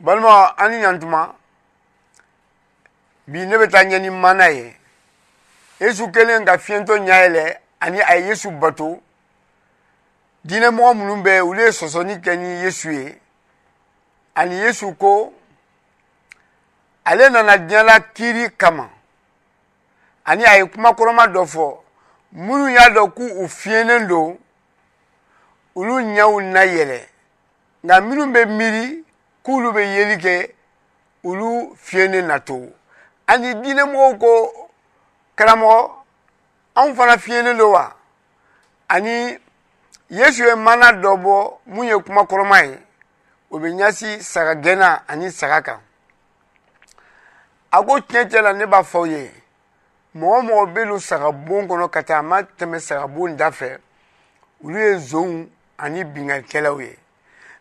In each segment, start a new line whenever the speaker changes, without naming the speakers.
balima an ni ɲantuma bi ne bɛ taa ɲɛ ni mana ye yesu kɛlen ka fiɲɛtɔ ɲayɛlɛ ani a ye yesu bato diinɛmɔgɔ minnu bɛ olu ye sɔsɔni kɛ ni yesu ye ani yesu ko ale nana diɲɛla kiiri kama ani a ye kuma kɔrɔma dɔ fɔ minnu y'a dɔn k'u u fiɲɛnen don olu ɲɛw na yɛlɛ nka minnu bɛ miiri k'olu bɛ yeli kɛ olu fiɲɛ ne na to ani diinɛmɔgɔw ko karamɔgɔ anw fana fiɲɛlen don wa ani yesu ye mana dɔ bɔ mun ye kuma kɔrɔma ye o bɛ ɲɛsi saga gɛnna ani saga kan a ko tiɲɛ tiɲɛ la ne b'a fɔ aw ye mɔgɔ mɔgɔ bɛ don saga bon kɔnɔ ka taa a ma tɛmɛ saga bon da fɛ olu ye zonw ani binkanikɛlaw ye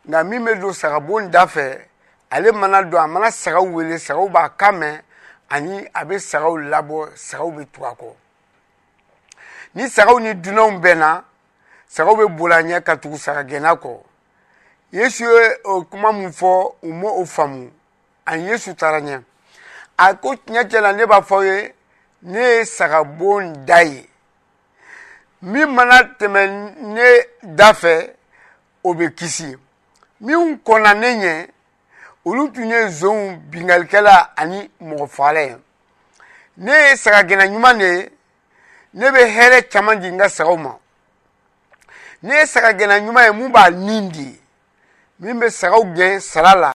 nka min bɛ don sagabon da fɛ ale mana don a mana sagaw wele sagaw b'a kan mɛn ani a bɛ sagaw labɔ sagaw bɛ tugu a kɔ ni sagaw ni dunanw bɛnna sagaw bɛ boli a ɲɛ ka tugu sagagɛnna kɔ yesu ye o kuma min fɔ u ma o faamu ani yesu taara ɲɛ a ko tiɲɛ tiɲɛ na ne b'a fɔ aw ye ne ye sagabon da ye min mana tɛmɛ ne da fɛ o bɛ kisi minw kɔnna ne ɲɛ olu tun ye zonw binkalikɛla ani mɔgɔ fagala ye ne ye sagagɛnna ɲuman de ye ne bɛ hɛrɛ caman di n ka sagaw ma ne ye sagagɛnna ɲuman ye mun b'a ni di min bɛ sagaw gɛn sara la